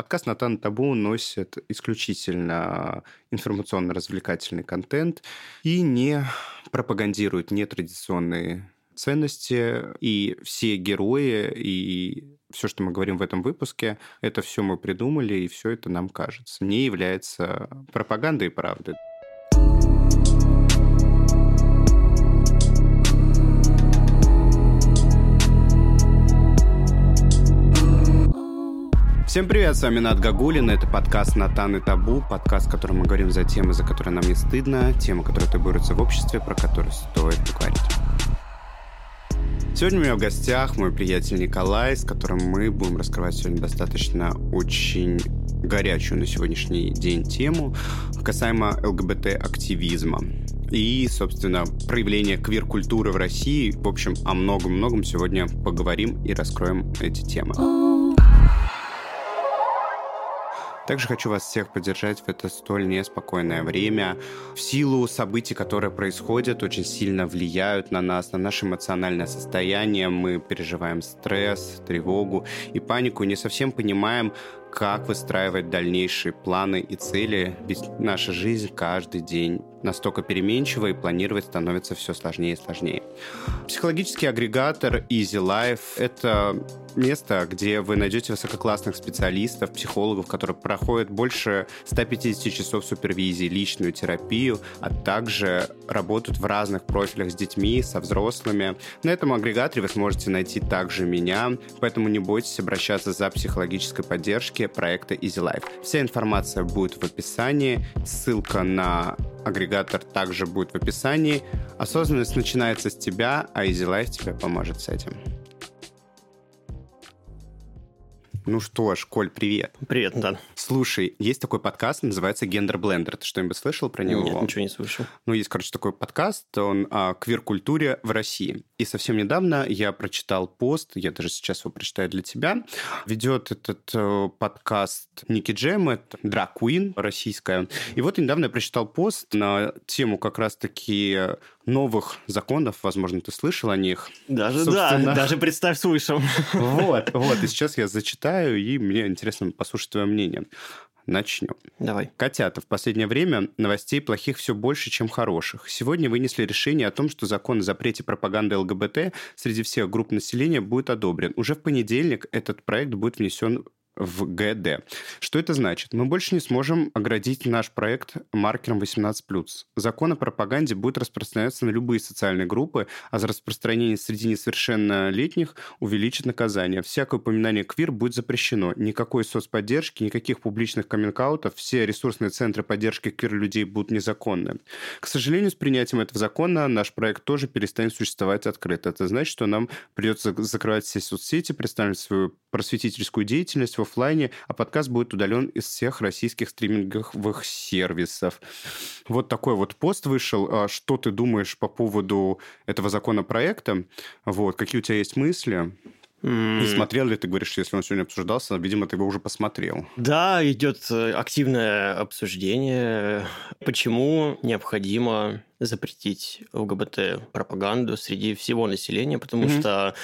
Подкаст «Натан Табу» носит исключительно информационно-развлекательный контент и не пропагандирует нетрадиционные ценности, и все герои, и все, что мы говорим в этом выпуске, это все мы придумали, и все это нам кажется, не является пропагандой и правдой. Всем привет, с вами Над Гагулин, это подкаст «Натан и табу», подкаст, в котором мы говорим за темы, за которые нам не стыдно, темы, которые табуируются в обществе, про которые стоит поговорить. Сегодня у меня в гостях мой приятель Николай, с которым мы будем раскрывать сегодня достаточно очень горячую на сегодняшний день тему касаемо ЛГБТ-активизма и, собственно, проявления квир-культуры в России. В общем, о многом-многом сегодня поговорим и раскроем эти темы. Также хочу вас всех поддержать в это столь неспокойное время. В силу событий, которые происходят, очень сильно влияют на нас, на наше эмоциональное состояние. Мы переживаем стресс, тревогу и панику, не совсем понимаем, как выстраивать дальнейшие планы и цели, ведь наша жизнь каждый день настолько переменчива и планировать становится все сложнее и сложнее. Психологический агрегатор Easy Life — это место, где вы найдете высококлассных специалистов, психологов, которые проходят больше 150 часов супервизии, личную терапию, а также работают в разных профилях с детьми, со взрослыми. На этом агрегаторе вы сможете найти также меня, поэтому не бойтесь обращаться за психологической поддержкой проекта Easy Life. Вся информация будет в описании, ссылка на Агрегатор также будет в описании. Осознанность начинается с тебя, а Easy Life тебе поможет с этим. Ну что ж, Коль, привет. Привет, да. Слушай, есть такой подкаст, называется «Гендер Блендер». Ты что-нибудь слышал про него? Нет, ничего не слышал. Ну, есть, короче, такой подкаст, он о квир-культуре в России. И совсем недавно я прочитал пост, я даже сейчас его прочитаю для тебя. Ведет этот э, подкаст Ники Джем, это драг Queen российская. И вот недавно я прочитал пост на тему как раз-таки новых законов, возможно, ты слышал о них. Даже Собственно... да, даже представь слышал. Вот, вот, и сейчас я зачитаю, и мне интересно послушать твое мнение. Начнем. Давай. Котята. В последнее время новостей плохих все больше, чем хороших. Сегодня вынесли решение о том, что закон о запрете пропаганды ЛГБТ среди всех групп населения будет одобрен. Уже в понедельник этот проект будет внесен в ГД. Что это значит? Мы больше не сможем оградить наш проект маркером 18+. Закон о пропаганде будет распространяться на любые социальные группы, а за распространение среди несовершеннолетних увеличит наказание. Всякое упоминание квир будет запрещено. Никакой соцподдержки, никаких публичных коммент все ресурсные центры поддержки квир-людей будут незаконны. К сожалению, с принятием этого закона наш проект тоже перестанет существовать открыто. Это значит, что нам придется закрывать все соцсети, представить свою просветительскую деятельность в офлайне, а подкаст будет удален из всех российских стриминговых сервисов. Вот такой вот пост вышел. А что ты думаешь по поводу этого законопроекта? Вот, какие у тебя есть мысли? Mm. И смотрел ли ты, говоришь, если он сегодня обсуждался, видимо, ты его уже посмотрел. Да, идет э, активное обсуждение, почему необходимо запретить ЛГБТ-пропаганду среди всего населения, потому mm-hmm. что,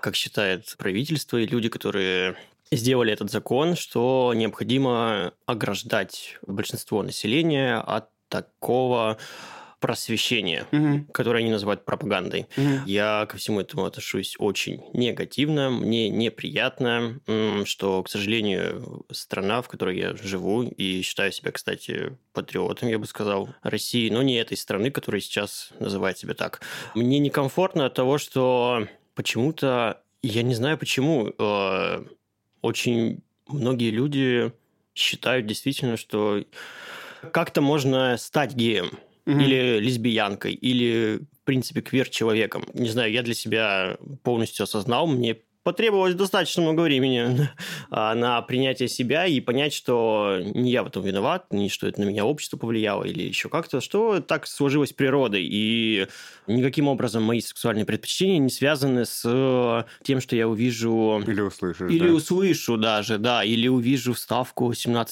как считает правительство и люди, которые сделали этот закон, что необходимо ограждать большинство населения от такого просвещения, угу. которое они называют пропагандой. Угу. Я ко всему этому отношусь очень негативно. Мне неприятно, что, к сожалению, страна, в которой я живу, и считаю себя, кстати, патриотом, я бы сказал, России, но не этой страны, которая сейчас называет себя так. Мне некомфортно от того, что почему-то, я не знаю почему, э, очень многие люди считают действительно, что как-то можно стать геем mm-hmm. или лесбиянкой, или, в принципе, квир-человеком. Не знаю, я для себя полностью осознал, мне потребовалось достаточно много времени а, на принятие себя и понять, что не я в этом виноват, не что это на меня общество повлияло или еще как-то, что так сложилось природой. И никаким образом мои сексуальные предпочтения не связаны с тем, что я увижу... Или услышу. Или да? услышу даже, да. Или увижу вставку 18+,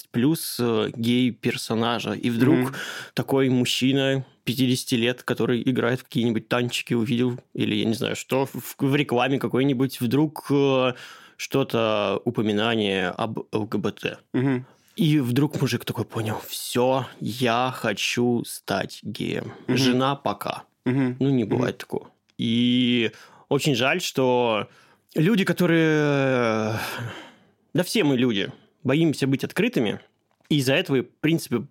э, гей-персонажа. И вдруг mm-hmm. такой мужчина 50 лет, который играет в какие-нибудь танчики, увидел, или я не знаю что, в, в рекламе какой-нибудь, вдруг э, что-то упоминание об ЛГБТ. Мгм. И вдруг мужик такой понял, все, я хочу стать геем. Мгм. Жена пока. Мгм. Ну, не бывает такого. И очень жаль, что люди, которые... Да все мы люди. Боимся быть открытыми. И из-за этого, в принципе,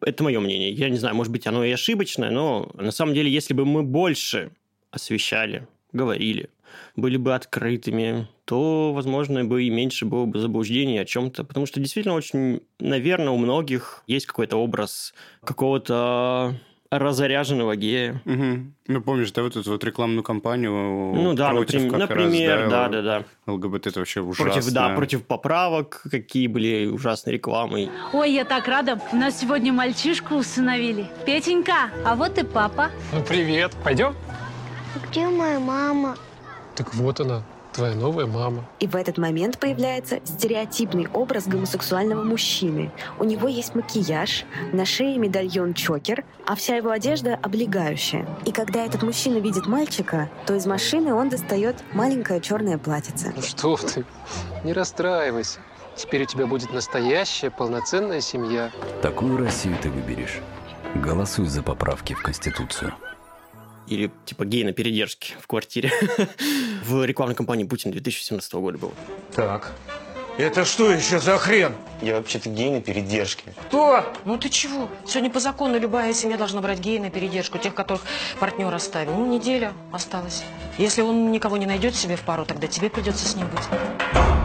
это мое мнение. Я не знаю, может быть, оно и ошибочное, но на самом деле, если бы мы больше освещали, говорили, были бы открытыми, то, возможно, бы и меньше было бы заблуждений о чем-то. Потому что действительно очень, наверное, у многих есть какой-то образ какого-то разоряженного гея. Мгм. Ну, помнишь, да, вот эту вот рекламную кампанию Ну да, против наприм- как раз, например, да, да, да. ЛГБТ это вообще ужасно. Против, да, против поправок, какие были ужасные рекламы. Ой, я так рада. У нас сегодня мальчишку усыновили. Петенька, а вот и папа. Ну, привет. Пойдем? Где моя мама? Так вот она, твоя новая мама. И в этот момент появляется стереотипный образ гомосексуального мужчины. У него есть макияж, на шее медальон-чокер, а вся его одежда облегающая. И когда этот мужчина видит мальчика, то из машины он достает маленькое черное платьице. Ну что ты, не расстраивайся. Теперь у тебя будет настоящая полноценная семья. Такую Россию ты выберешь. Голосуй за поправки в Конституцию. Или типа гей на передержке в квартире. В рекламной кампании Путин 2017 года был. Так. Это что еще за хрен? Я вообще-то гей на передержке. Кто? Ну ты чего? Сегодня по закону любая семья должна брать гея на передержку, тех, которых партнер оставил. Ну, неделя осталась. Если он никого не найдет себе в пару, тогда тебе придется с ним быть.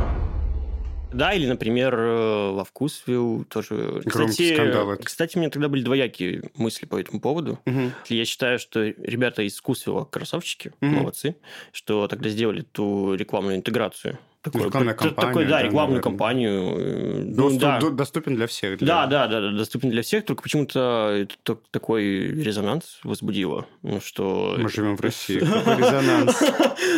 Да, или, например, э, во Вкусвилл тоже. Громкий Кстати, скандал кстати, у меня тогда были двоякие мысли по этому поводу. Мгм. Я считаю, что ребята из Вкусвилла красавчики, Мгм. молодцы, что тогда сделали ту рекламную интеграцию. Такую, Рекламная т- такой, да, да, рекламную кампанию. э, ну, Доступ- да. до- доступен для всех. для- Да, да, да, да, доступен для всех, только почему-то такой резонанс возбудило, ну что... Мы живем в России. Какой резонанс.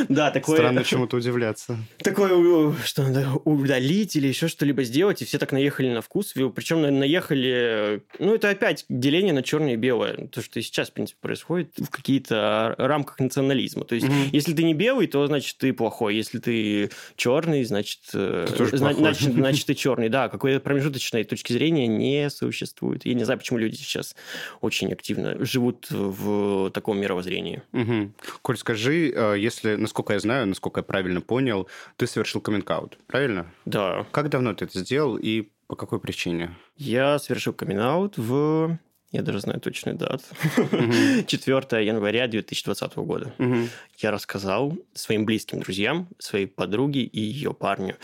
Да, такой... Странно чему-то удивляться. Такое, что надо удалить или еще что-либо сделать, и все так наехали на вкус. Причем наехали... Ну, это опять деление на черное и белое. То, что и сейчас, в принципе, происходит в какие-то рамках национализма. То есть, если ты не белый, то, значит, ты плохой. Если ты черный, значит... э, зна- значит, значит, ты черный. Да, какой-то промежуточной точки зрения не существует. Я не знаю, почему люди сейчас очень активно живут в таком мировоззрении. Мгм. Коль, скажи, э, если, насколько я знаю, насколько я правильно понял, ты совершил каминг правильно? Да, Как давно ты это сделал и по какой причине? Я совершил камин в... Я даже знаю точную дату. Мгм. 4 января 2020 года. Мгм. Я рассказал своим близким друзьям, своей подруге и ее парню.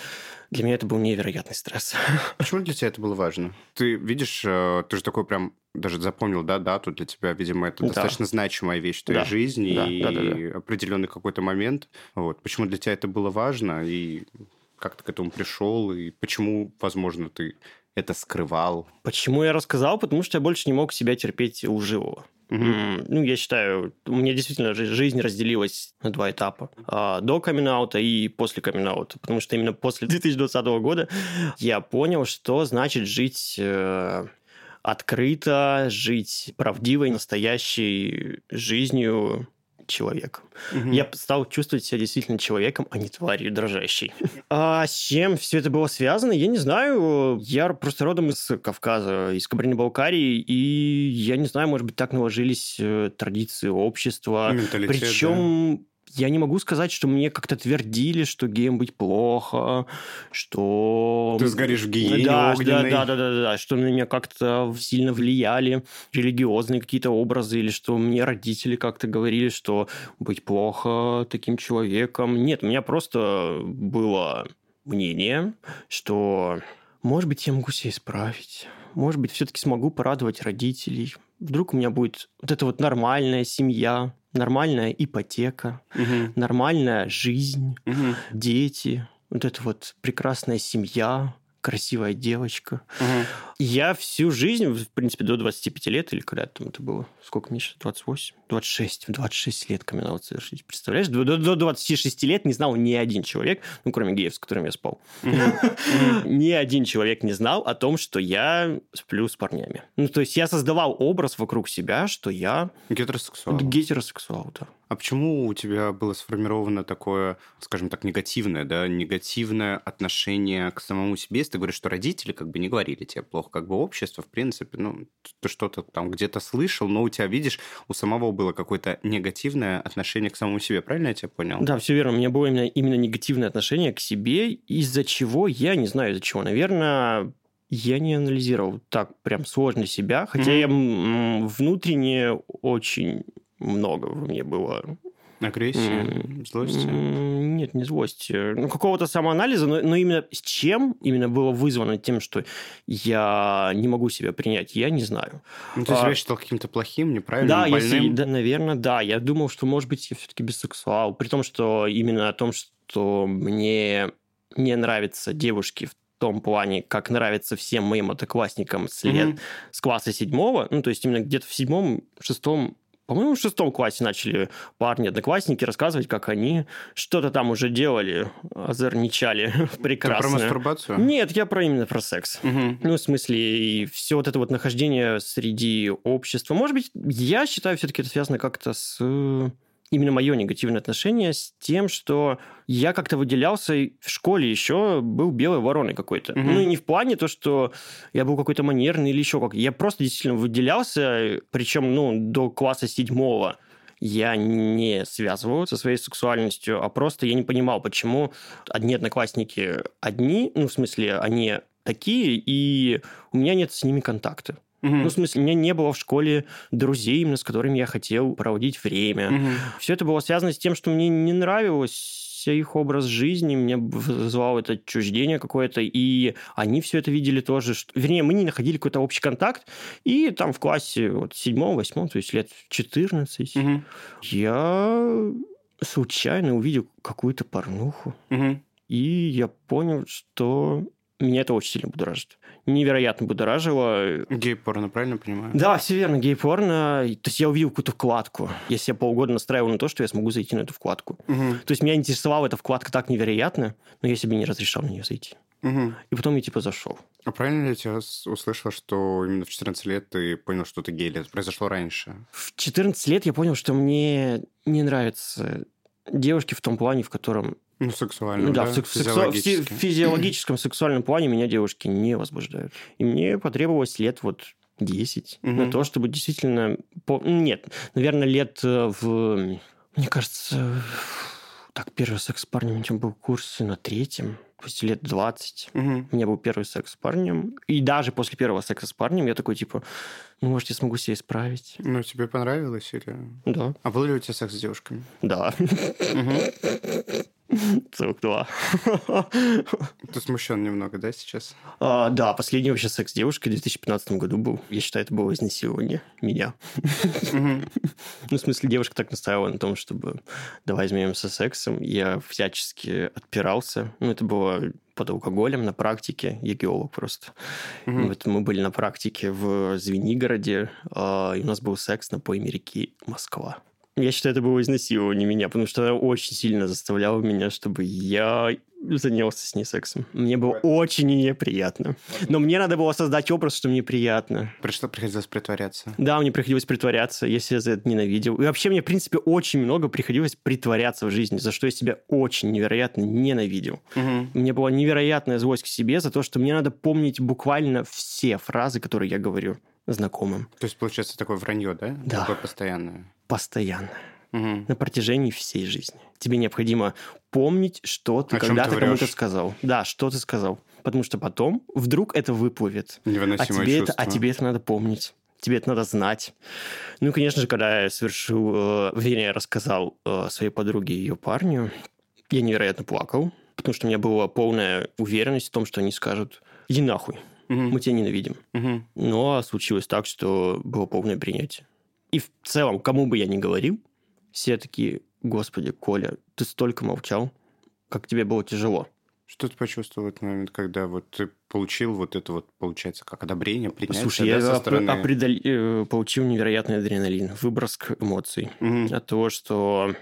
Для меня это был невероятный стресс. Почему для тебя это было важно? Ты видишь, э, ты же такой прям даже запомнил, да, дату для тебя, видимо, это Да. достаточно значимая вещь в твоей Да. жизни Да, и да, да, определенный какой-то момент. Вот. Почему для тебя это было важно и как ты к этому пришел и почему, возможно, ты это скрывал? Почему я рассказал? Потому что я больше не мог себя терпеть. Мгм. М, Ну, я считаю, у меня действительно жи- жизнь разделилась на два этапа. А, До камин и после камин Потому что именно после 2020 года я понял, что значит жить э, открыто, жить правдивой, настоящей жизнью человека. Мгм. Я стал чувствовать себя действительно человеком, а не тварью дрожащей. А с чем все это было связано, я не знаю. Я просто родом из Кавказа, из Кабардино-Балкарии, и я не знаю, может быть, так наложились э, традиции общества. Менталитет, да. Я не могу сказать, что мне как-то твердили, что геем быть плохо, что... Ты сгоришь в гиене да, да, да, да, да, да, что на меня как-то сильно влияли религиозные какие-то образы, или что мне родители как-то говорили, что быть плохо таким человеком. Нет, у меня просто было мнение, что, может быть, я могу себя исправить. Может быть, все-таки смогу порадовать родителей. Вдруг у меня будет вот эта вот нормальная семья, нормальная ипотека, Мгм. нормальная жизнь, Мгм. дети, вот эта вот прекрасная семья, красивая девочка. Мгм. Я всю жизнь, в принципе, до 25 лет, или когда там это было, сколько сейчас, 28, 26, в 26 лет камин совершить. Представляешь, до, до 26 лет не знал ни один человек, ну, кроме геев, с которыми я спал. Ни один человек не знал о том, что я сплю с парнями. Ну, то есть я создавал образ вокруг себя, что я... Гетеросексуал. Гетеросексуал, да. А почему у тебя было сформировано такое, скажем так, негативное, да, негативное отношение к самому себе? Если ты говоришь, что родители как бы не говорили тебе плохо, как бы общество, в принципе, ну, ты что-то там где-то слышал, но у тебя, видишь, у самого было какое-то негативное отношение к самому себе, правильно я тебя понял? Да, все верно. У меня было именно, именно негативное отношение к себе, из-за чего, я не знаю из-за чего, наверное, я не анализировал так прям сложно себя, хотя mm-hmm. я внутренне очень много во мне было Агрессии, злости? Нет, не злости. Ну, какого-то самоанализа, но, но именно с чем именно было вызвано тем, что я не могу себя принять, я не знаю. Ну, ты а... себя считал каким-то плохим, неправильным, да, больным? Если, да, наверное, да. Я думал, что, может быть, я все-таки бисексуал. При том, что именно о том, что мне не нравятся девушки в том плане, как нравится всем моим одноклассникам с лет mm-hmm. с класса седьмого, ну, то есть именно где-то в седьмом, шестом по-моему, в шестом классе начали парни, одноклассники рассказывать, как они что-то там уже делали, озорничали прекрасно. Ты про мастурбацию? Нет, я про именно про секс. Угу. Ну, в смысле, и все вот это вот нахождение среди общества. Может быть, я считаю, все-таки это связано как-то с именно мое негативное отношение с тем, что я как-то выделялся в школе еще был белой вороной какой-то. Mm-hmm. Ну и не в плане то, что я был какой-то манерный или еще как. Я просто действительно выделялся, причем ну до класса седьмого я не связывал со своей сексуальностью, а просто я не понимал, почему одни одноклассники одни, ну в смысле они такие, и у меня нет с ними контакта. Угу. Ну, в смысле, у меня не было в школе друзей, именно с которыми я хотел проводить время. Угу. Все это было связано с тем, что мне не нравилось их образ жизни, мне вызывало это отчуждение какое-то, и они все это видели тоже. Что... Вернее, мы не находили какой-то общий контакт, и там в классе вот, седьмом, восьмом, то есть лет 14, угу. я случайно увидел какую-то порнуху, угу. и я понял, что меня это очень сильно будоражит невероятно будоражило. Гей-порно, правильно понимаю? Да, все верно, гей-порно. То есть я увидел какую-то вкладку. Я себя полгода настраивал на то, что я смогу зайти на эту вкладку. Угу. То есть меня интересовала эта вкладка так невероятно, но я себе не разрешал на нее зайти. Угу. И потом я типа зашел. А правильно ли я тебя услышал, что именно в 14 лет ты понял, что ты гей? Это произошло раньше? В 14 лет я понял, что мне не нравятся девушки в том плане, в котором ну, сексуально, да, да? В, сексу... физиологическом. физиологическом сексуальном плане меня девушки не возбуждают. И мне потребовалось лет вот 10 угу. на то, чтобы действительно... Нет, наверное, лет э, в... Мне кажется, так, первый секс с парнем у меня был курс на третьем пусть лет 20. Угу. У меня был первый секс с парнем. И даже после первого секса с парнем я такой, типа, ну, может, я смогу себя исправить. Ну, тебе понравилось или... Да. А был ли у тебя секс с девушками? Да. Угу. 42. Ты смущен немного, да, сейчас? А, да, последний вообще секс девушкой в 2015 году был. Я считаю, это было изнасилование меня. Ну, в смысле, девушка так настаивала на том, чтобы давай изменимся сексом. Я всячески отпирался. Ну, это было под алкоголем на практике, я геолог просто. Mm-hmm. Вот мы были на практике в Звенигороде, а, и у нас был секс на пойме реки Москва. Я считаю, это было изнасилование меня, потому что она очень сильно заставляла меня, чтобы я занялся с ней сексом. Мне было очень неприятно. Но мне надо было создать образ, что мне приятно. Пришло, приходилось притворяться. Да, мне приходилось притворяться, если я за это ненавидел. И вообще мне, в принципе, очень много приходилось притворяться в жизни, за что я себя очень невероятно ненавидел. Угу. У меня была невероятная злость к себе за то, что мне надо помнить буквально все фразы, которые я говорю знакомым. То есть, получается, такое вранье, да? Да. Такое постоянное. Постоянно. Угу. На протяжении всей жизни. Тебе необходимо помнить, что ты когда-то кому-то сказал. Да, что ты сказал. Потому что потом вдруг это выплывет. А тебе чувство. Это, а тебе это надо помнить. Тебе это надо знать. Ну, конечно же, когда я совершил, э, вернее, рассказал э, своей подруге и ее парню, я невероятно плакал, потому что у меня была полная уверенность в том, что они скажут, иди нахуй, угу. мы тебя ненавидим. Угу. Но случилось так, что было полное принятие. И в целом, кому бы я ни говорил, все такие, господи, Коля, ты столько молчал, как тебе было тяжело. Что ты почувствовал в этот момент, когда вот ты получил вот это вот, получается, как одобрение, принятие Слушай, да, я со стороны... определ- э, получил невероятный адреналин, выброс эмоций Мгм. от того, что...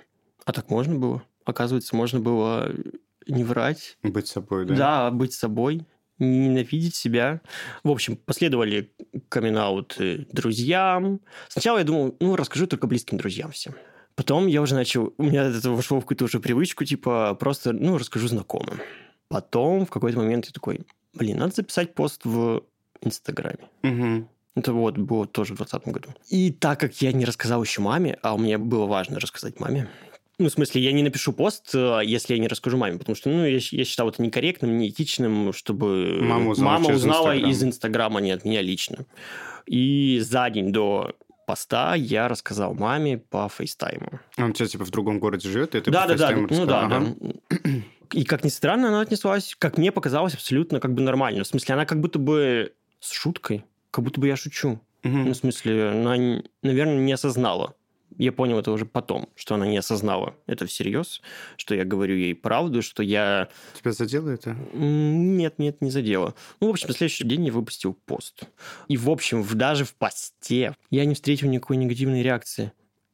А так можно было? Оказывается, можно было не врать, Быть собой, да? да, быть собой, ненавидеть себя. В общем, последовали камин друзьям. Сначала я думал, ну, расскажу только близким друзьям всем. Потом я уже начал, у меня это вошло в какую-то уже привычку, типа, просто, ну, расскажу знакомым. Потом в какой-то момент я такой, блин, надо записать пост в Инстаграме. Это вот было тоже в 2020 году. И так как я не рассказал еще маме, а мне было важно рассказать маме, ну, в смысле, я не напишу пост, э, если я не расскажу маме, потому что, ну, я, я считал это некорректным, неэтичным, чтобы Мама узнала через узнала Инстаграм. из Инстаграма, не от меня лично. И за день до поста я рассказал маме по фейстайму. Он тебя типа в другом городе живет, и ты да, по да, да, фейстайму ну да, рассказал? да. Ага. И как ни странно, она отнеслась, как мне показалось, абсолютно как бы нормально. В смысле, она как будто бы с шуткой, как будто бы я шучу. Мгм. Ну, в смысле, она, наверное, не осознала. Я понял это уже потом, что она не осознала это всерьез, что я говорю ей правду, что я... Тебя задело это? Нет, нет, не задело. Ну, в общем, на следующий день я выпустил пост. И, в общем, даже в посте я не встретил никакой негативной реакции.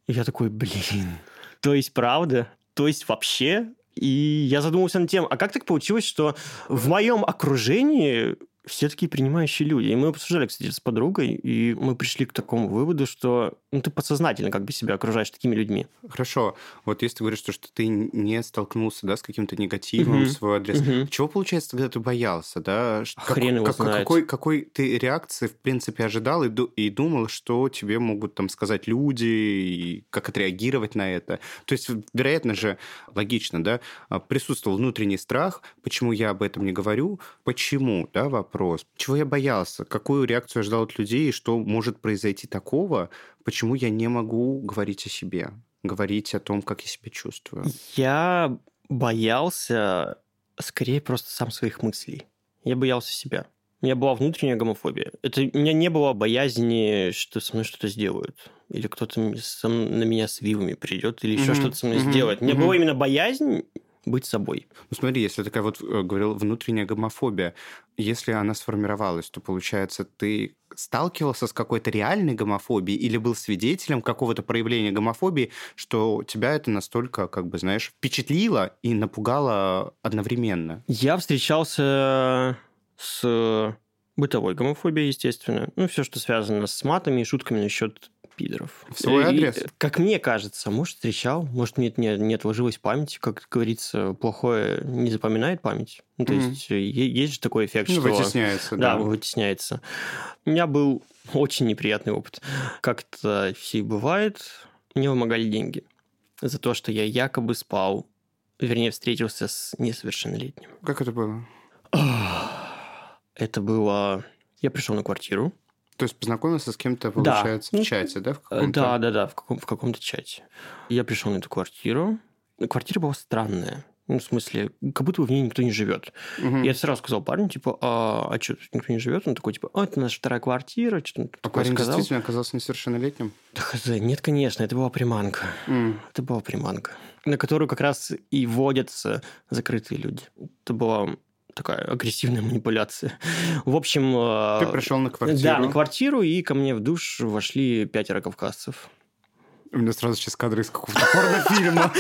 И я такой, блин, то есть правда? То есть вообще? И я задумался над тем, а как так получилось, что в моем окружении все такие принимающие люди. И мы обсуждали, кстати, с подругой, и мы пришли к такому выводу, что ну, ты подсознательно как бы себя окружаешь такими людьми. Хорошо. Вот если ты говоришь, что, что ты не столкнулся да, с каким-то негативом Мгм. в свой адрес, Мгм. чего, получается, тогда ты боялся? Да? Как- Хрен его как- знает. Какой, какой ты реакции, в принципе, ожидал и, и думал, что тебе могут там сказать люди, и как отреагировать на это? То есть, вероятно же, логично, да, а, присутствовал внутренний страх, почему я об этом не говорю, почему, да, вопрос. Чего я боялся, какую реакцию ожидал от людей, и что может произойти такого, почему я не могу говорить о себе, говорить о том, как я себя чувствую. Я боялся скорее просто сам своих мыслей. Я боялся себя. У меня была внутренняя гомофобия. Это, у меня не было боязни, что со мной что-то сделают. Или кто-то на меня с вилами придет, или еще Мгм, что-то со мной мгм, сделает. У меня мгм. была именно боязнь быть собой. Ну смотри, если такая вот, э, говорил, внутренняя гомофобия, если она сформировалась, то, получается, ты сталкивался с какой-то реальной гомофобией или был свидетелем какого-то проявления гомофобии, что тебя это настолько, как бы, знаешь, впечатлило и напугало одновременно? Я встречался с бытовой гомофобией, естественно. Ну, все, что связано с матами и шутками насчет пидоров. В свой И, адрес? как мне кажется, может, встречал, может, мне это не, не отложилось в памяти, как говорится, плохое не запоминает память. Ну, то Мгм. есть, есть же такой эффект, Ну, что... вытесняется, да. Да, вытесняется. У меня был очень неприятный опыт. Как это все бывает, мне вымогали деньги за то, что я якобы спал, вернее, встретился с несовершеннолетним. Как это было? Это было... Я пришел на квартиру. То есть познакомился с кем-то, Да. получается, Ну, в чате, да? В Э, каком-то? Да, да, да, в, каком, в каком-то чате. Я пришел на эту квартиру. Квартира была странная. Ну, в смысле, как будто бы в ней никто не живет. Мгм. Я сразу сказал парню, типа, а, а что, тут никто не живет? Он такой, типа, а, это наша вторая квартира, что-то А парень сказал. действительно оказался несовершеннолетним? Да хз, нет, конечно, это была приманка. М. Это была приманка, на которую как раз и водятся закрытые люди. Это была такая агрессивная манипуляция. В общем... э, Ты пришел на квартиру. Да, на квартиру, и ко мне в душ вошли пятеро кавказцев. У меня сразу сейчас кадры из какого-то порнофильма.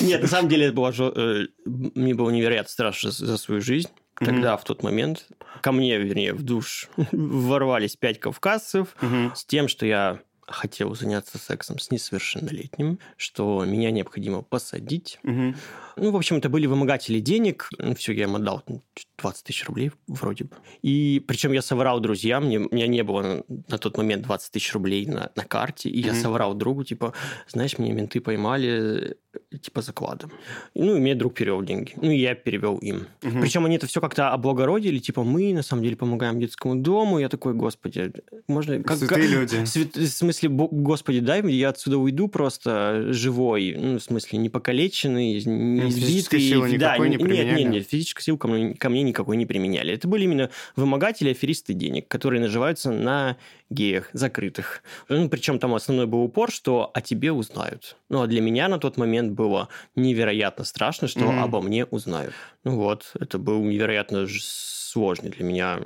Нет, на самом деле это было э, мне было невероятно страшно за свою жизнь. Тогда, в тот момент, ко мне, вернее, в душ ворвались пять кавказцев Мгм. с тем, что я хотел заняться сексом с несовершеннолетним, что меня необходимо посадить. Мгм. Ну, в общем, это были вымогатели денег. Ну, все, я им отдал ну, 20 тысяч рублей вроде бы. И причем я соврал друзьям, мне, у меня не было на, тот момент 20 тысяч рублей на, на карте, и я Мгм. соврал другу, типа, знаешь, меня менты поймали, э, типа, закладом. Ну, и мне друг перевел деньги. Ну, и я перевел им. Мгм. Причем они это все как-то облагородили, типа, мы на самом деле помогаем детскому дому. Я такой, господи, можно... Как, Святые люди. Свят- В смысле, если, господи, дай, я отсюда уйду просто живой, ну, в смысле, не покалеченный, не избитый. Силы да, не нет, нет, нет, физической силы ко мне, ко мне никакой не применяли. Это были именно вымогатели, аферисты денег, которые наживаются на геях закрытых. Ну, причем там основной был упор, что о тебе узнают. Ну, а для меня на тот момент было невероятно страшно, что mm-hmm. обо мне узнают. Ну вот, это был невероятно сложный для меня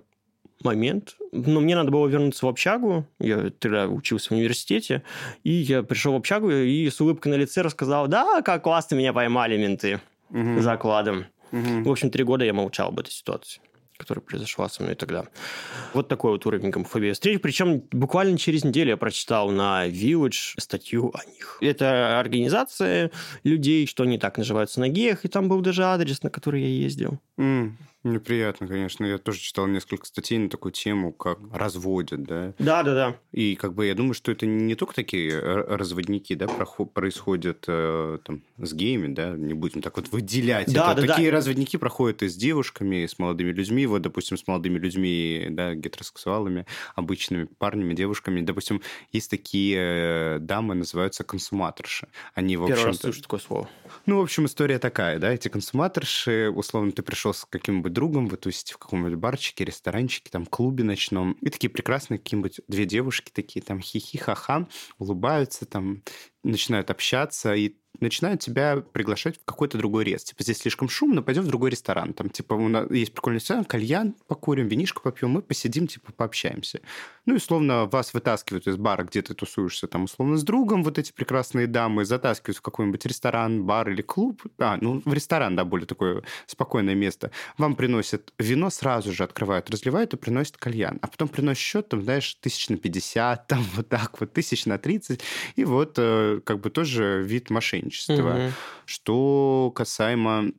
момент. Но мне надо было вернуться в общагу. Я тогда учился в университете. И я пришел в общагу и с улыбкой на лице рассказал, да, как классно меня поймали менты угу. закладом. Угу. В общем, три года я молчал об этой ситуации которая произошла со мной тогда. Вот такой вот уровень гомофобии встреч. Причем буквально через неделю я прочитал на Village статью о них. Это организация людей, что они так наживаются на геях, и там был даже адрес, на который я ездил. Mm. Неприятно, конечно. Я тоже читал несколько статей на такую тему, как разводят, да? Да, да, да. И как бы я думаю, что это не только такие разводники, да, происходят э, там с геями, да, не будем так вот выделять. Да, это. да, такие да. разводники проходят и с девушками, и с молодыми людьми, вот, допустим, с молодыми людьми, да, гетеросексуалами, обычными парнями, девушками. Допустим, есть такие э, дамы, называются консуматорши. Они, в общем Первый раз слышу такое слово. Ну, в общем, история такая, да, эти консуматорши, условно, ты пришел с каким-нибудь другом, вы тусите в каком-нибудь барчике, ресторанчике, там, клубе ночном, и такие прекрасные какие-нибудь две девушки такие там хихи ха-ха, улыбаются, там, начинают общаться, и начинают тебя приглашать в какой-то другой рез. Типа, здесь слишком шумно, пойдем в другой ресторан. Там, типа, у нас есть прикольный ресторан, кальян покурим, винишко попьем, мы посидим, типа, пообщаемся. Ну, и, условно, вас вытаскивают из бара, где ты тусуешься, там, условно, с другом, вот эти прекрасные дамы, затаскивают в какой-нибудь ресторан, бар или клуб. А, ну, в ресторан, да, более такое спокойное место. Вам приносят вино, сразу же открывают, разливают и приносят кальян. А потом приносят счет, там, знаешь, тысяч на 50, там, вот так вот, тысяч на 30. И вот, э, как бы, тоже вид мошенничества. Угу. Что касаемо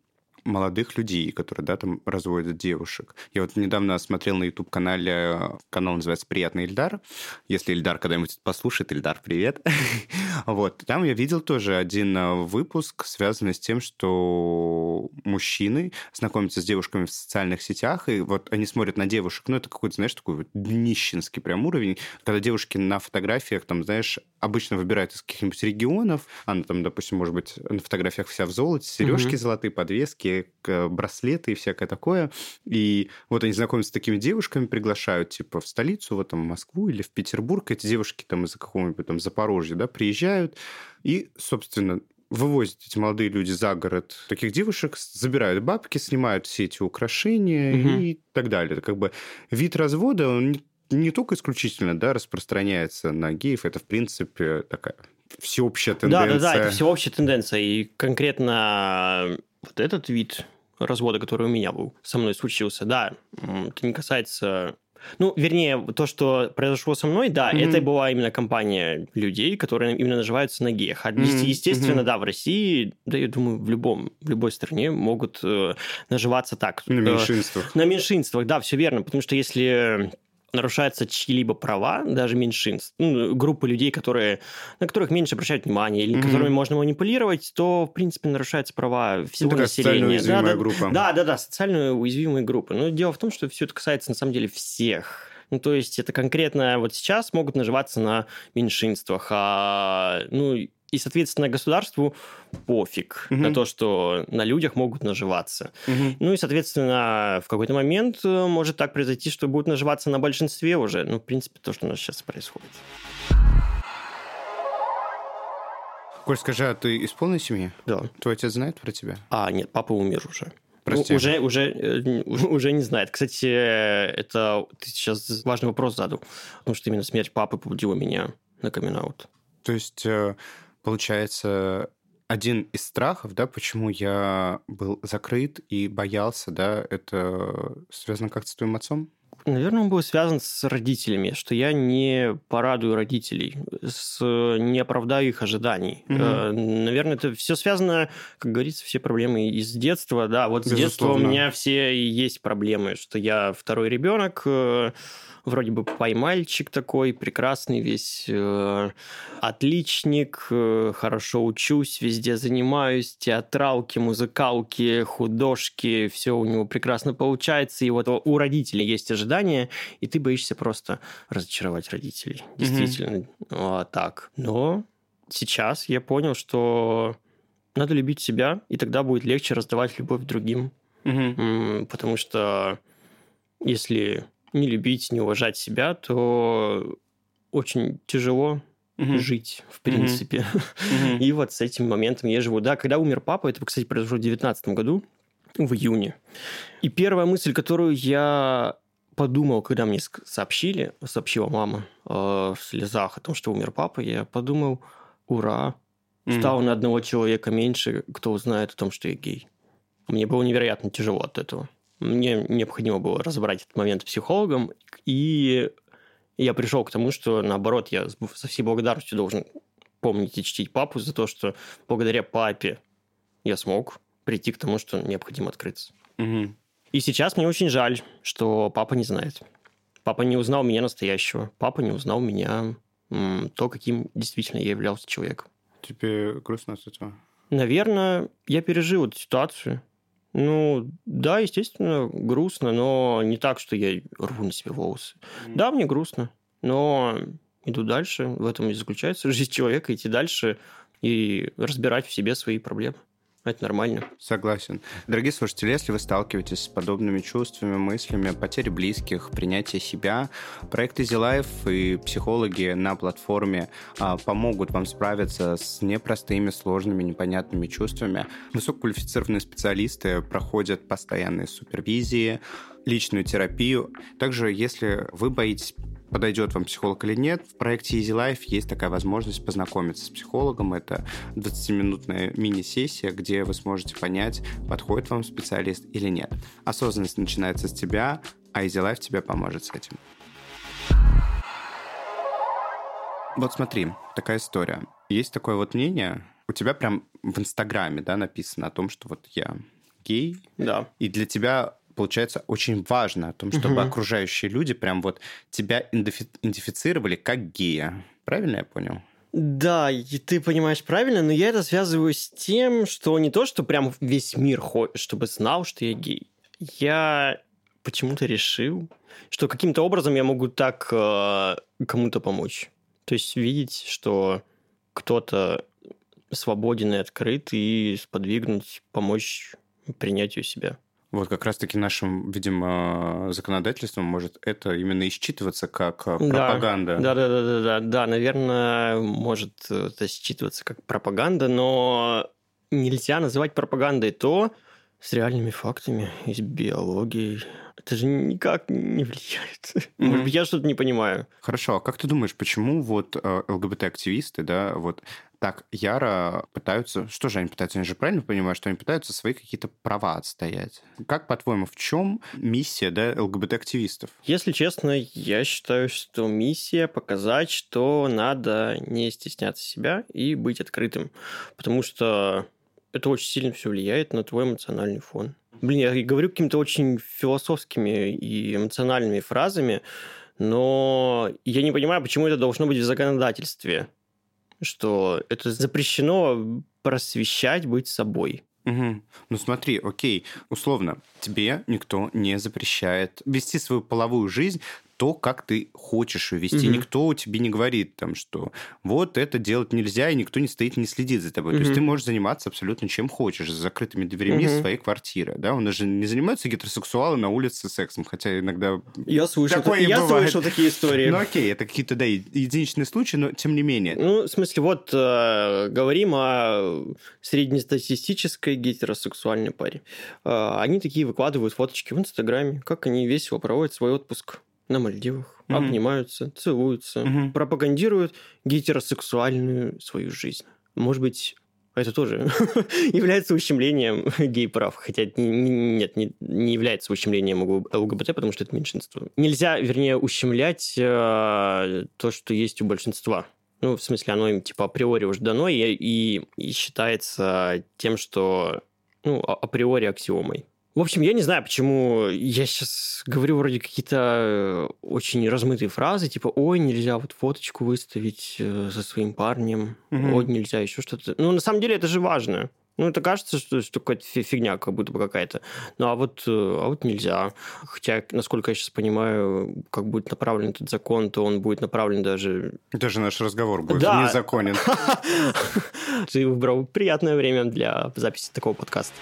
молодых людей, которые, да, там разводят девушек. Я вот недавно смотрел на YouTube-канале, канал называется «Приятный Ильдар». Если Ильдар когда-нибудь послушает, Ильдар, привет. вот, там я видел тоже один э, выпуск, связанный с тем, что мужчины знакомятся с девушками в социальных сетях, и вот они смотрят на девушек, ну, это какой-то, знаешь, такой вот нищенский прям уровень, когда девушки на фотографиях, там, знаешь, обычно выбирают из каких-нибудь регионов, она там, допустим, может быть, на фотографиях вся в золоте, сережки угу. золотые, подвески, браслеты и всякое такое. И вот они знакомятся с такими девушками, приглашают, типа, в столицу, вот там, в Москву или в Петербург. Эти девушки там из-за какого-нибудь там Запорожья, да, приезжают и, собственно, вывозят эти молодые люди за город таких девушек, забирают бабки, снимают все эти украшения угу. и так далее. Это как бы вид развода, он не, не только исключительно да, распространяется на геев, это, в принципе, такая всеобщая тенденция. Да, да, да, это всеобщая тенденция. И конкретно вот этот вид развода, который у меня был, со мной случился, да, это не касается ну, вернее, то, что произошло со мной, да, mm-hmm. это была именно компания людей, которые именно наживаются на геях. А, mm-hmm. Естественно, mm-hmm. да, в России, да, я думаю, в любом, в любой стране могут э, наживаться так. На меньшинствах. Э, на меньшинствах, да, все верно. Потому что если нарушаются чьи-либо права, даже меньшинств, ну, группы людей, которые, на которых меньше обращают внимание или mm-hmm. которыми можно манипулировать, то, в принципе, нарушаются права всего ну, населения. Социально уязвимая да, группа. Да, да, да, социально уязвимые группы. Но дело в том, что все это касается, на самом деле, всех. Ну, то есть это конкретно вот сейчас могут наживаться на меньшинствах, а, ну, и, соответственно, государству пофиг угу. на то, что на людях могут наживаться. Угу. Ну и, соответственно, в какой-то момент э, может так произойти, что будут наживаться на большинстве уже. Ну, в принципе, то, что у нас сейчас происходит. Коль, скажи, а ты из полной семьи? Да. Твой отец знает про тебя? А, нет, папа умер уже. Прости. Ну, уже, уже, э, уже не знает. Кстати, это ты сейчас важный вопрос задал, потому что именно смерть папы побудила меня на камин -аут. То есть э, получается, один из страхов, да, почему я был закрыт и боялся, да, это связано как-то с твоим отцом? Наверное, он был связан с родителями, что я не порадую родителей, с, не оправдаю их ожиданий. Mm-hmm. Наверное, это все связано, как говорится, все проблемы из детства. Да, вот с Безусловно. детства у меня все и есть проблемы, что я второй ребенок, э, вроде бы поймальчик такой, прекрасный весь, э, отличник, э, хорошо учусь, везде занимаюсь, театралки, музыкалки, художки, все у него прекрасно получается, и вот у родителей есть ожидания, и ты боишься просто разочаровать родителей, действительно, mm-hmm. вот так. Но сейчас я понял, что надо любить себя, и тогда будет легче раздавать любовь другим, mm-hmm. потому что если не любить, не уважать себя, то очень тяжело угу. жить, в принципе. Угу. И вот с этим моментом я живу. Да, когда умер папа, это, кстати, произошло в 2019 году, в июне. И первая мысль, которую я подумал, когда мне сообщили, сообщила мама э, в слезах о том, что умер папа, я подумал, ура, стало на одного человека меньше, кто узнает о том, что я гей. Мне было невероятно тяжело от этого. Мне необходимо было разобрать этот момент с психологом, и я пришел к тому, что, наоборот, я со всей благодарностью должен помнить и чтить папу за то, что благодаря папе я смог прийти к тому, что необходимо открыться. Угу. И сейчас мне очень жаль, что папа не знает. Папа не узнал меня настоящего. Папа не узнал меня то, каким действительно я являлся человеком. Тебе грустно от этого? Наверное, я пережил эту ситуацию. Ну, да, естественно, грустно, но не так, что я рву на себе волосы. Mm. Да, мне грустно, но иду дальше. В этом и заключается жизнь человека, идти дальше и разбирать в себе свои проблемы. Это нормально. Согласен. Дорогие слушатели, если вы сталкиваетесь с подобными чувствами, мыслями, потери близких, принятия себя, проект Easy Life и психологи на платформе а, помогут вам справиться с непростыми, сложными, непонятными чувствами. Высококвалифицированные специалисты проходят постоянные супервизии, личную терапию. Также, если вы боитесь подойдет вам психолог или нет, в проекте Easy Life есть такая возможность познакомиться с психологом. Это 20-минутная мини-сессия, где вы сможете понять, подходит вам специалист или нет. Осознанность начинается с тебя, а Easy Life тебе поможет с этим. Вот смотри, такая история. Есть такое вот мнение, у тебя прям в Инстаграме, да, написано о том, что вот я гей. Да. И для тебя получается, очень важно о том, чтобы угу. окружающие люди прям вот тебя идентифицировали как гея. Правильно я понял? Да, и ты понимаешь правильно, но я это связываю с тем, что не то, что прям весь мир хочет, чтобы знал, что я гей. Я почему-то решил, что каким-то образом я могу так э, кому-то помочь. То есть видеть, что кто-то свободен и открыт, и сподвигнуть, помочь принятию себя. Вот как раз-таки нашим, видимо, законодательством может это именно исчитываться как э, пропаганда. Да, да, да, да, да, да, наверное, может это считываться как пропаганда, но нельзя называть пропагандой то с реальными фактами из биологии. Это же никак не влияет. Mm-hmm. Может быть, я что-то не понимаю. Хорошо, а как ты думаешь, почему вот э, ЛГБТ-активисты, да, вот так яро пытаются... Что же они пытаются? Они же правильно понимают, что они пытаются свои какие-то права отстоять. Как, по-твоему, в чем миссия да, ЛГБТ-активистов? Если честно, я считаю, что миссия показать, что надо не стесняться себя и быть открытым. Потому что это очень сильно все влияет на твой эмоциональный фон. Блин, я говорю какими-то очень философскими и эмоциональными фразами, но я не понимаю, почему это должно быть в законодательстве что это запрещено просвещать, быть собой. Угу. Ну смотри, окей, условно, тебе никто не запрещает вести свою половую жизнь то, как ты хочешь ее вести. Угу. Никто тебе не говорит, там, что вот это делать нельзя, и никто не стоит, не следит за тобой. Угу. То есть ты можешь заниматься абсолютно чем хочешь, за закрытыми дверями угу. своей квартиры. Да? У нас же не занимаются гетеросексуалы на улице сексом, хотя иногда я слышал, такое я бывает. слышал такие истории. Ну окей, это какие-то, да, единичные случаи, но тем не менее. Ну, в смысле, вот э, говорим о среднестатистической гетеросексуальной паре. Э, они такие выкладывают фоточки в Инстаграме, как они весело проводят свой отпуск на Мальдивах, mm-hmm. обнимаются, целуются, mm-hmm. пропагандируют гетеросексуальную свою жизнь. Может быть, это тоже является ущемлением гей-прав. Хотя нет, не, не является ущемлением ЛГБТ, потому что это меньшинство. Нельзя, вернее, ущемлять э, то, что есть у большинства. Ну, в смысле, оно им типа априори уже дано и, и, и считается тем, что ну, а, априори аксиомой. В общем, я не знаю, почему я сейчас говорю вроде какие-то очень размытые фразы, типа «Ой, нельзя вот фоточку выставить э, со своим парнем», Мгм. «Ой, нельзя еще что-то». Ну, на самом деле, это же важно. Ну, это кажется, что, что какая-то фи- фигня как будто бы какая-то. Ну, а вот, э, а вот нельзя. Хотя, насколько я сейчас понимаю, как будет направлен этот закон, то он будет направлен даже... Даже наш разговор будет Да. незаконен. Ты выбрал приятное время для записи такого подкаста.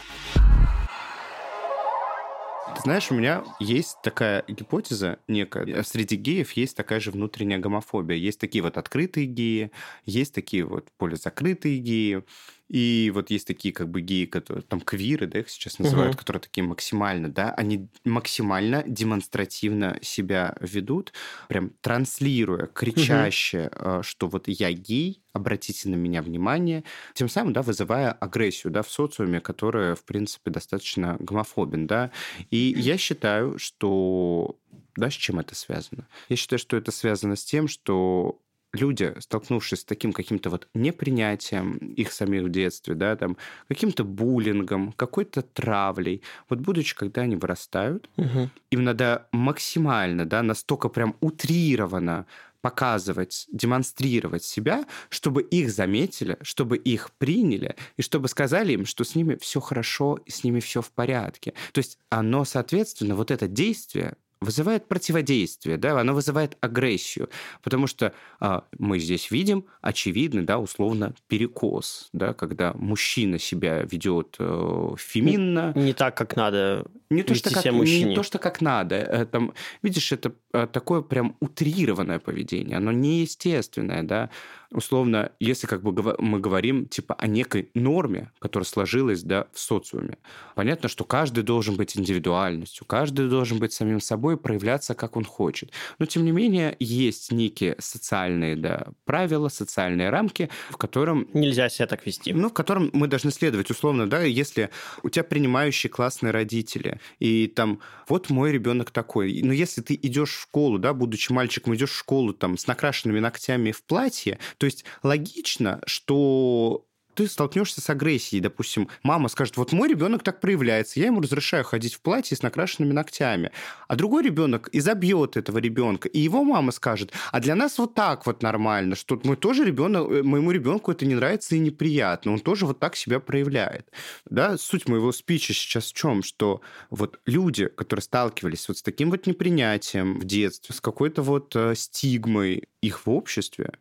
Ты знаешь, у меня есть такая гипотеза некая. Среди геев есть такая же внутренняя гомофобия. Есть такие вот открытые геи, есть такие вот более закрытые геи. И вот есть такие как бы геи, которые там квиры, да, их сейчас называют, Мгм. которые такие максимально, да, они максимально демонстративно себя ведут, прям транслируя, кричаще, э, что вот я гей, обратите на меня внимание, тем самым, да, вызывая агрессию, да, в социуме, которая, в принципе, достаточно гомофобен, да. И я считаю, что... Да, с чем это связано? Я считаю, что это связано с тем, что люди, столкнувшись с таким каким-то вот непринятием их самих в детстве, да, там, каким-то буллингом, какой-то травлей, вот будучи, когда они вырастают, Мгм. им надо максимально, да, настолько прям утрированно показывать, демонстрировать себя, чтобы их заметили, чтобы их приняли, и чтобы сказали им, что с ними все хорошо, и с ними все в порядке. То есть оно, соответственно, вот это действие вызывает противодействие, да, оно вызывает агрессию, потому что а, мы здесь видим очевидный, да, условно перекос, да, когда мужчина себя ведет э, феминно, Не так, как надо не то, что как, мужчине. не то, что как надо. Э, Там, видишь, это э, такое прям утрированное поведение, оно неестественное, да. Условно, если как бы мы говорим типа о некой норме, которая сложилась, да, в социуме. Понятно, что каждый должен быть индивидуальностью, каждый должен быть самим собой, проявляться, как он хочет. Но, тем не менее, есть некие социальные, да, правила, социальные рамки, в котором Нельзя себя так вести. ну, в котором мы должны следовать, условно, да, если у тебя принимающие классные родители, и там, вот мой ребенок такой, но если ты идешь в школу, да, будучи мальчиком, идешь в школу там с накрашенными ногтями в платье, то есть логично, что ты столкнешься с агрессией. Допустим, мама скажет, вот мой ребенок так проявляется, я ему разрешаю ходить в платье с накрашенными ногтями. А другой ребенок изобьет этого ребенка, и его мама скажет, а для нас вот так вот нормально, что мой тоже ребенок, э, моему ребенку это не нравится и неприятно, он тоже вот так себя проявляет. Да, суть моего спича сейчас в чем, что вот люди, которые сталкивались вот с таким вот непринятием в детстве, с какой-то вот э, стигмой их в обществе,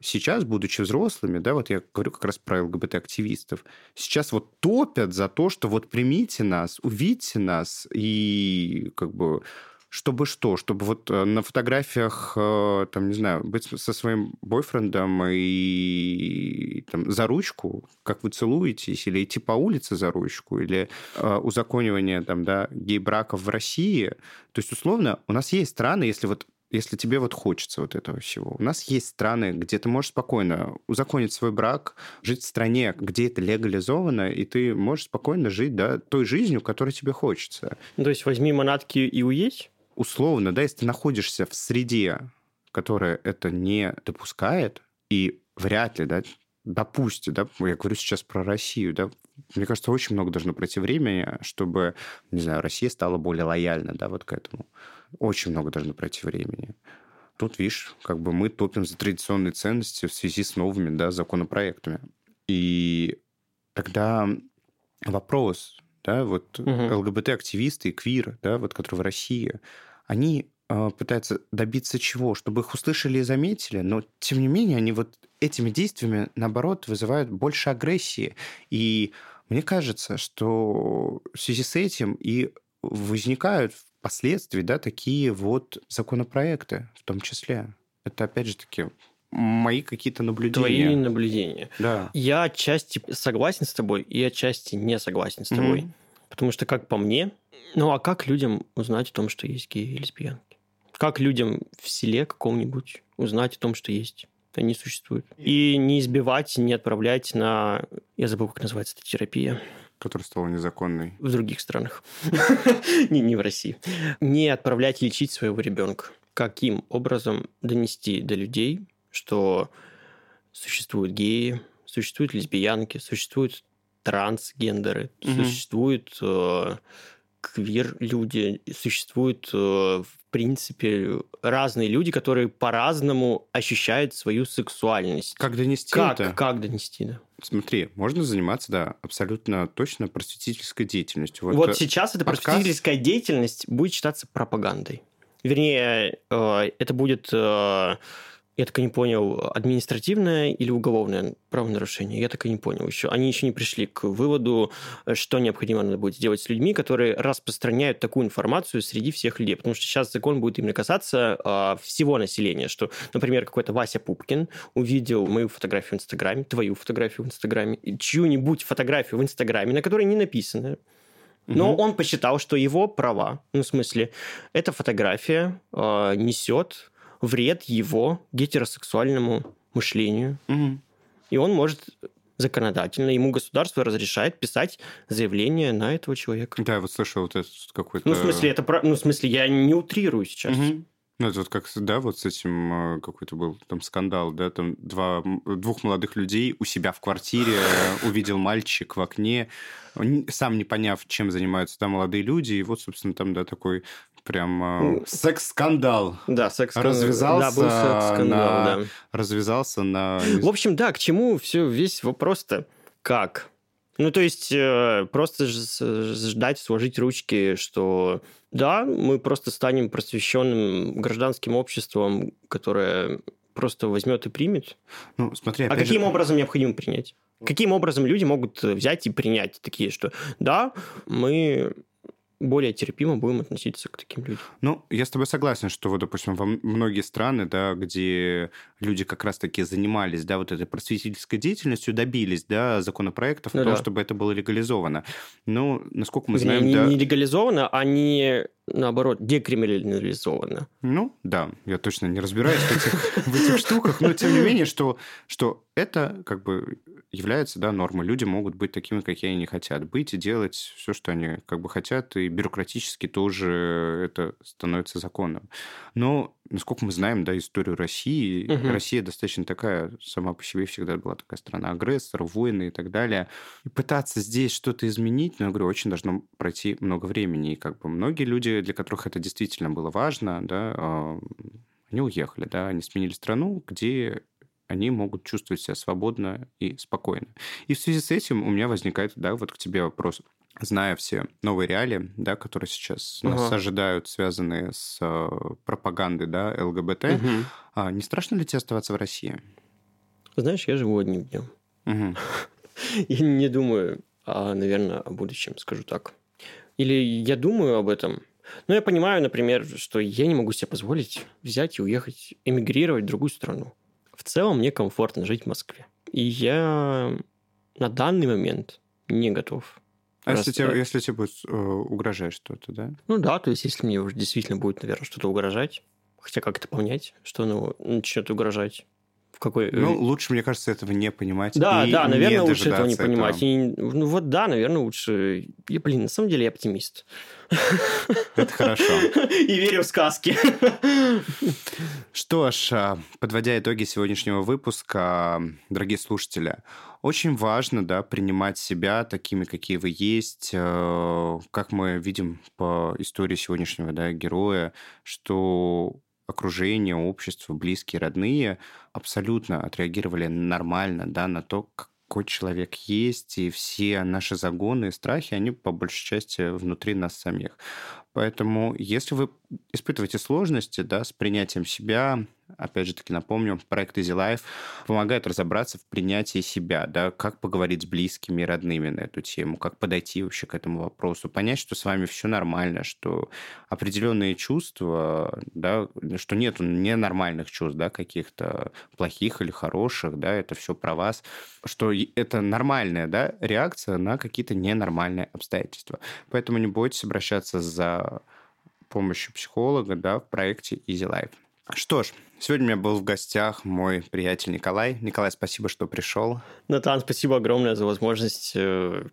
сейчас, будучи взрослыми, да, вот я говорю как раз про ЛГБТ-активистов, сейчас вот топят за то, что вот примите нас, увидьте нас, и как бы чтобы что? Чтобы вот э, на фотографиях, э, там, не знаю, быть со своим бойфрендом и там, за ручку, как вы целуетесь, или идти по улице за ручку, или э, узаконивание там, да, гей-браков в России. То есть, условно, у нас есть страны, если вот если тебе вот хочется вот этого всего. У нас есть страны, где ты можешь спокойно узаконить свой брак, жить в стране, где это легализовано, и ты можешь спокойно жить да, той жизнью, которой тебе хочется. Ну, То есть возьми манатки и уедь? Условно, да, если ты находишься в среде, которая это не допускает, и вряд ли, да, допустим, да, я говорю сейчас про Россию, да, мне кажется, очень много должно пройти времени, чтобы, не знаю, Россия стала более лояльна, да, вот к этому. Очень много должно пройти времени. Тут, видишь, как бы мы топим за традиционные ценности в связи с новыми, да, законопроектами. И тогда вопрос, да, вот Мгм. ЛГБТ-активисты и квир, да, вот которые в России, они э, пытаются добиться чего? Чтобы их услышали и заметили, но тем не менее они вот этими действиями, наоборот, вызывают больше агрессии. И мне кажется, что в связи с этим и возникают впоследствии, да, такие вот законопроекты в том числе. Это, опять же таки, мои какие-то наблюдения. Твои наблюдения. Да. Я отчасти согласен с тобой, и отчасти не согласен с тобой. Мгм. Потому что, как по мне, ну а как людям узнать о том, что есть геи и лесбиянки? Как людям в селе каком-нибудь узнать о том, что есть? Они существуют. И не избивать, не отправлять на... Я забыл, как называется эта терапия. Которая стала незаконной. В других странах. не, не в России. Не отправлять лечить своего ребенка. Каким образом донести до людей, что существуют геи, существуют лесбиянки, существуют трансгендеры, Мгм. существуют э, квир-люди, существуют, э, в принципе, разные люди, которые по-разному ощущают свою сексуальность. Как донести Как, это? как донести, да? Смотри, можно заниматься, да, абсолютно точно просветительской деятельностью. Вот, э, сейчас эта подкаст- просветительская деятельность будет считаться пропагандой. Вернее, э, это будет, я так и не понял, административное или уголовное правонарушение. Я так и не понял еще. Они еще не пришли к выводу, что необходимо надо будет сделать с людьми, которые распространяют такую информацию среди всех людей. Потому что сейчас закон будет именно касаться э, всего населения. Что, например, какой-то Вася Пупкин увидел мою фотографию в Инстаграме, твою фотографию в Инстаграме, чью-нибудь фотографию в Инстаграме, на которой не написано, но Мгм. он посчитал, что его права, ну, в смысле, эта фотография э, несет вред его гетеросексуальному мышлению. Мгм. И он может законодательно, ему государство разрешает писать заявление на этого человека. Да, я вот слышал вот этот какой-то... Ну, в смысле, это ну, в смысле, я не утрирую сейчас. Мгм. Ну, это вот как, да, вот с этим э, какой-то был там скандал, да, там два, двух молодых людей у себя в квартире э, увидел мальчик в окне, сам не поняв, чем занимаются там молодые люди, и вот, собственно, там, да, такой прям э, секс-скандал Да, секс Развязался Да, был секс-скандал, на- да. развязался на... В общем, да, к чему все весь вопрос-то? Как? Ну, то есть, э, просто ждать, сложить ручки, что да, мы просто станем просвещенным гражданским обществом, которое просто возьмет и примет. Ну, смотри, А опять же- каким образом необходимо принять? Каким образом люди могут взять и принять такие, что да, мы более терпимо будем относиться к таким людям. Ну, я с тобой согласен, что, вот, допустим, во многие страны, да, где люди как раз-таки занимались, да, вот этой просветительской деятельностью, добились, да, законопроектов Ну того, да. чтобы это было легализовано. Ну, насколько мы знаем, не, да... не легализовано, а не, наоборот, декриминализовано. Ну, да, я точно не разбираюсь в этих, штуках, но тем не менее, что, что это как бы является, да, нормой. Люди могут быть такими, какие они хотят быть, и делать все, что они как бы хотят, и бюрократически тоже это становится законом. Но, насколько мы знаем, да, историю России, Мгм. Россия достаточно такая, сама по себе всегда была такая страна-агрессор, войны и так далее. И пытаться здесь что-то изменить, ну, я говорю, очень должно пройти много времени. И как бы многие люди, для которых это действительно было важно, да, а, они уехали, да, они сменили страну, где они могут чувствовать себя свободно и спокойно. И в связи с этим у меня возникает, да, вот к тебе вопрос. Зная все новые реалии, да, которые сейчас нас Ага. ожидают, связанные с э, пропагандой, да, ЛГБТ, Мгм. а не страшно ли тебе оставаться в России? Знаешь, я живу одним днем. Мгм. Я не думаю, а, наверное, о будущем, скажу так. Или я думаю об этом, но я понимаю, например, что я не могу себе позволить взять и уехать, эмигрировать в другую страну. В целом мне комфортно жить в Москве. И я на данный момент не готов. А если тебе, если тебе будет э, угрожать что-то, да? Ну да, то есть если мне уже действительно будет, наверное, что-то угрожать, хотя как это понять, что оно начнет угрожать? В какой... Ну, лучше, мне кажется, этого не понимать. Да, и да, наверное, не лучше этого не понимать. этого. И, ну вот да, наверное, лучше. Я, блин, на самом деле я оптимист. Это хорошо. И верю в сказки. Что ж, а, подводя итоги сегодняшнего выпуска, дорогие слушатели, очень важно, да, принимать себя такими, какие вы есть. Э, Как мы видим по истории сегодняшнего, да, героя, что окружение, общество, близкие, родные абсолютно отреагировали нормально, да, на то, какой человек есть, и все наши загоны и страхи, они по большей части внутри нас самих. Поэтому, если вы испытываете сложности да, с принятием себя, опять же таки напомню, проект Easy Life помогает разобраться в принятии себя, да, как поговорить с близкими и родными на эту тему, как подойти вообще к этому вопросу, понять, что с вами все нормально, что определенные чувства, да, что нет ненормальных чувств, да, каких-то плохих или хороших, да, это все про вас, что это нормальная, да, реакция на какие-то ненормальные обстоятельства. Поэтому не бойтесь обращаться за помощью психолога, да, в проекте Easy Life. Что ж, сегодня у меня был в гостях мой приятель Николай. Николай, спасибо, что пришел. Натан, спасибо огромное за возможность э,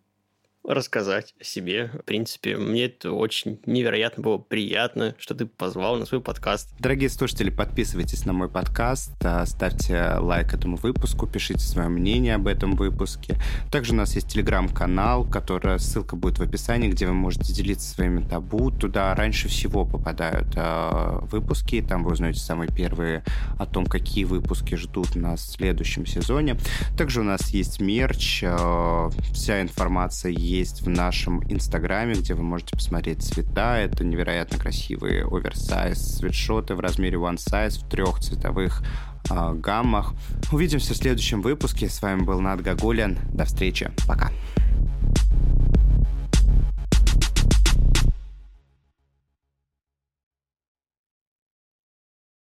рассказать о себе. В принципе, мне это очень невероятно было приятно, что ты позвал на свой подкаст. Дорогие слушатели, подписывайтесь на мой подкаст, а, ставьте лайк этому выпуску, пишите свое мнение об этом выпуске. Также у нас есть телеграм-канал, который, ссылка будет в описании, где вы можете делиться своими табу. Туда раньше всего попадают э, выпуски, там вы узнаете самые первые о том, какие выпуски ждут нас в следующем сезоне. Также у нас есть мерч, э, вся информация есть в нашем инстаграме, где вы можете посмотреть цвета. Это невероятно красивые оверсайз свитшоты в размере one size в трех цветовых э, гаммах. Увидимся в следующем выпуске. С вами был Над Гагулин. До встречи. Пока.